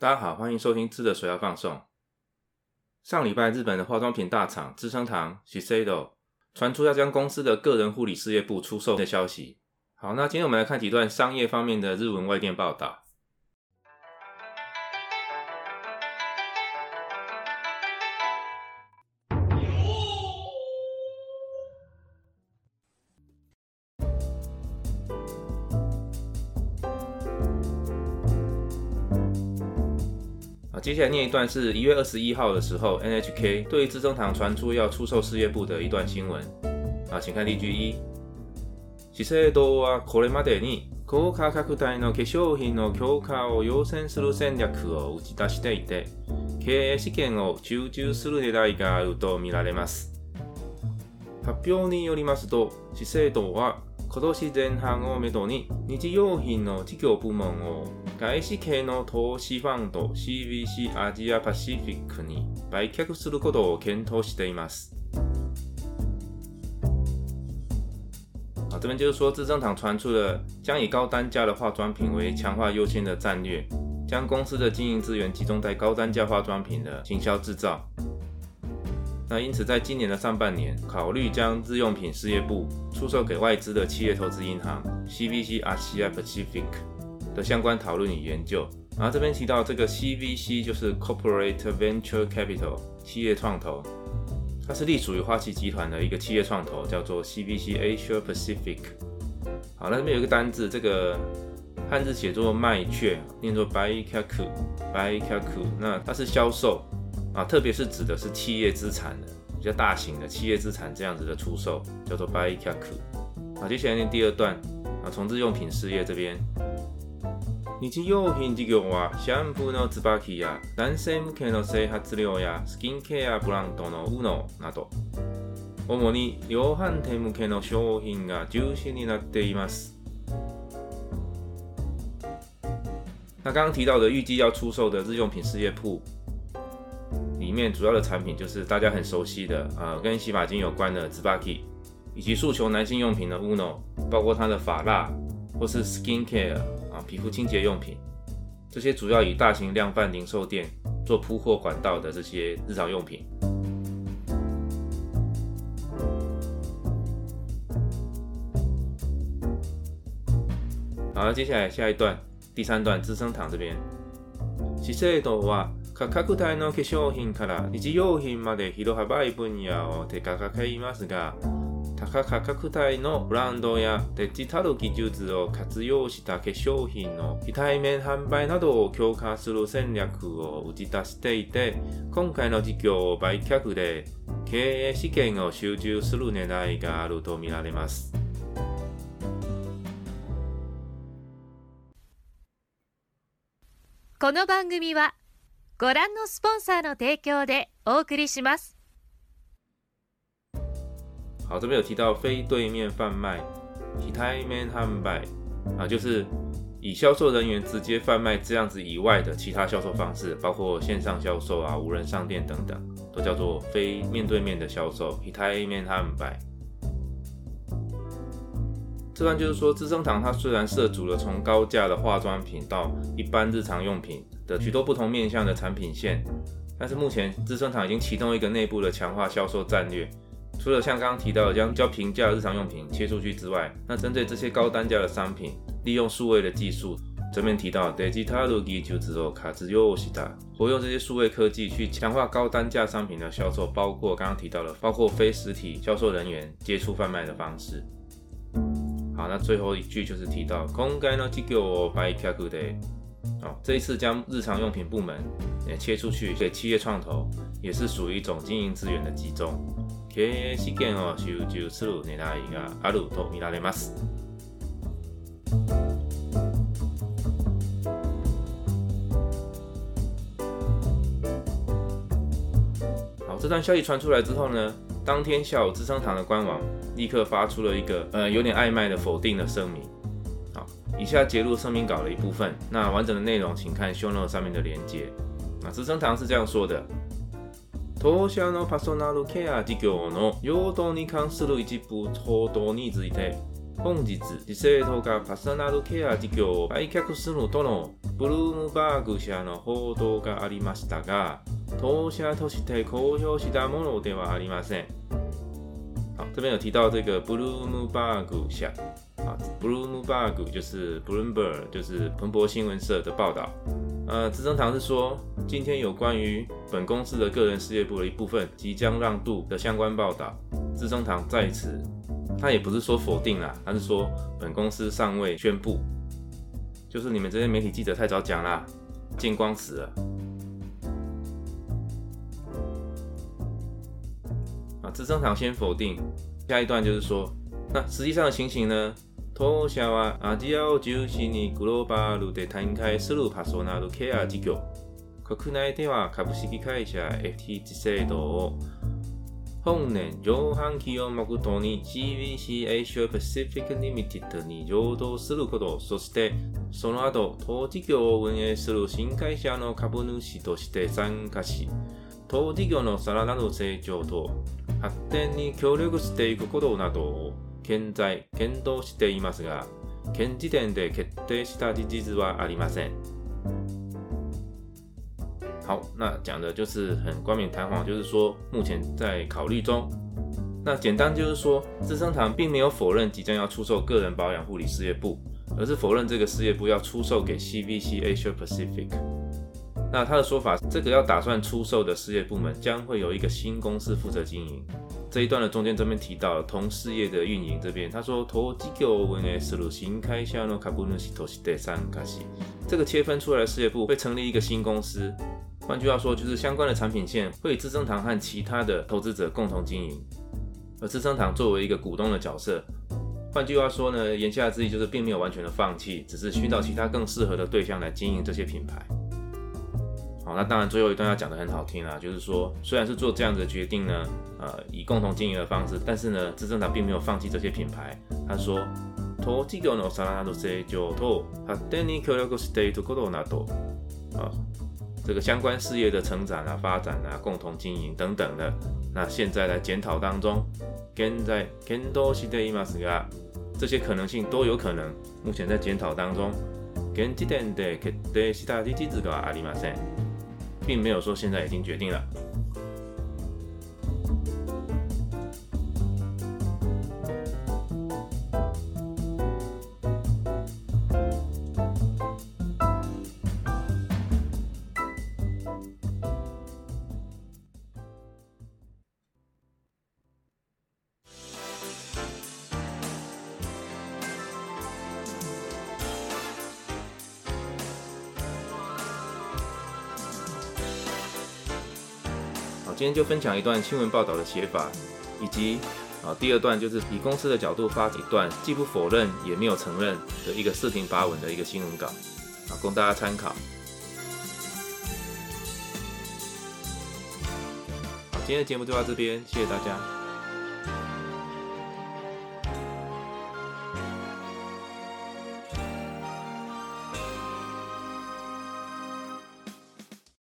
大家好，欢迎收听智的水要放送。上礼拜，日本的化妆品大厂资生堂 （Shiseido） 传出要将公司的个人护理事业部出售的消息。好，那今天我们来看几段商业方面的日文外电报道。啊，接下来念一段是一月二十一号的时候，NHK 对资生堂传出要出售事业部的一段新闻。啊，请看例句一。資生堂はこれまでに高価格帯の化粧品の強化を優先する戦略を打ち出していて、経営資源を集中する狙いがあるとみられます。発表によりますと、資生堂は今年前半をめどに日用品の事業部門を外資系の投資ファンド CVC アジアパシフィックに売却することを検討しています。啊，这边就是说，资生堂传出了将以高单价的化妆品为强化优先的战略，将公司的经营资源集中在高单价化妆品的行销制造。那因此，在今年的上半年，考虑将日用品事业部出售给外资的企业投资银行 CVC Asia Pacific 的相关讨论与研究。然后这边提到这个 CVC 就是 Corporate Venture Capital 企业创投，它是隶属于花旗集团的一个企业创投，叫做 CVC Asia Pacific。好，那这边有一个单字，这个汉字写作卖雀，念作 bai k a k u b a kaku，那它是销售。啊，特别是指的是企业资产的比较大型的企业资产这样子的出售，叫做 b u y b a k k 啊，接下来第二段啊，从日用品事业这边。日用品事業はシャンプーの製造や男性用の洗髪料やスキンケアブランドのウノなど、主に量販店向けの商品が中心になっています。那刚刚提到的预计要出售的日用品事业铺。里面主要的产品就是大家很熟悉的，呃，跟洗发精有关的 z p a k y 以及诉求男性用品的 Uno，包括它的发蜡或是 Skin Care 啊，皮肤清洁用品，这些主要以大型量贩零售店做铺货管道的这些日常用品。好，接下来下一段，第三段，资生堂这边，其实的话。価格帯の化粧品から日用品まで広幅い分野を手掛けいますが、高価格帯のブランドやデジタル技術を活用した化粧品の非対面販売などを強化する戦略を打ち出していて、今回の事業を売却で経営資源を集中する狙いがあるとみられます。この番組はご覧のスポンサーの提供でお送りします。好，这边有提到非对面贩卖 h i t a i m n h a b a i 啊，就是以销售人员直接贩卖这样子以外的其他销售方式，包括线上销售啊、无人商店等等，都叫做非面对面的销售 h i t a i m n h a b a i 这段就是说，资生堂它虽然涉足了从高价的化妆品到一般日常用品的许多不同面向的产品线，但是目前资生堂已经启动一个内部的强化销售战略。除了像刚刚提到将较平价日常用品切出去之外，那针对这些高单价的商品，利用数位的技术，这面提到 d i デジタルロジ就指做卡兹オシタ，活用这些数位科技去强化高单价商品的销售，包括刚刚提到的，包括非实体销售人员接触贩卖的方式。好，那最后一句就是提到，空がの事業を売却する。好，这一次将日常用品部门也切出去给企业创投，也是属于一种经营资源的集中。好，这段消息传出来之后呢，当天下午，资生堂的官网。立刻发出了一个呃有点暧昧的否定的声明。好，以下截录声明稿的一部分，那完整的内容请看 show note 上面的连接。那资生堂是这样说的。当社のパソナルケア事業の用途に関する一部報道について、本日、資生堂がパーソナルケア事業を売却するとのブルームバーグ社の報道がありましたが、当社として公表したものではありません。这边有提到这个 Bloomberg 下啊，Bloomberg 就是 Bloomberg 就是彭博新闻社的报道。呃，资生堂是说，今天有关于本公司的个人事业部的一部分即将让渡的相关报道，资生堂在此，他也不是说否定了，他是说本公司尚未宣布，就是你们这些媒体记者太早讲啦，见光死了。啊，资生堂先否定。下一段就是说，那实际上的情形呢？当社はアジアを中心にグローバルで展開するパーソナルケア事業。国内では株式会社 FTT 制度を本年上半期を目途に GBC Asia Pacific Limited に上場すること、そしてその後、当事業を運営する新会社の株主として参加し、当事業のさらなる成長と発展に協力していくことなどを現在検討していますが、現時点で決定した事実はありません。好，那讲的就是很冠冕堂皇，就是说目前在考虑中。那简单就是说，资生堂并没有否认即将要出售个人保养护理事业部，而是否认这个事业部要出售给 CVC Asia Pacific。那他的说法，这个要打算出售的事业部门将会有一个新公司负责经营。这一段的中间这边提到同事业的运营这边，他说，投机开这个切分出来的事业部会成立一个新公司。换句话说，就是相关的产品线会资生堂和其他的投资者共同经营，而资生堂作为一个股东的角色。换句话说呢，言下之意就是并没有完全的放弃，只是寻找其他更适合的对象来经营这些品牌。好，那当然最后一段要讲的很好听啊，就是说虽然是做这样子的决定呢，呃，以共同经营的方式，但是呢，执政党并没有放弃这些品牌。他说，投資業的三大主勢就投，他等你去了個時代就過多拿多。啊，这个相关事业的成长啊、发展啊、共同经营等等的，那现在在检讨当中，跟在跟多時代伊嘛是啊，这些可能性都有可能。目前在检讨当中，跟這點的去對其他機制個阿里嘛生。并没有说现在已经决定了。今天就分享一段新闻报道的写法，以及啊，第二段就是以公司的角度发一段，既不否认也没有承认的一个四平八稳的一个新闻稿啊，供大家参考。今天的节目就到这边，谢谢大家。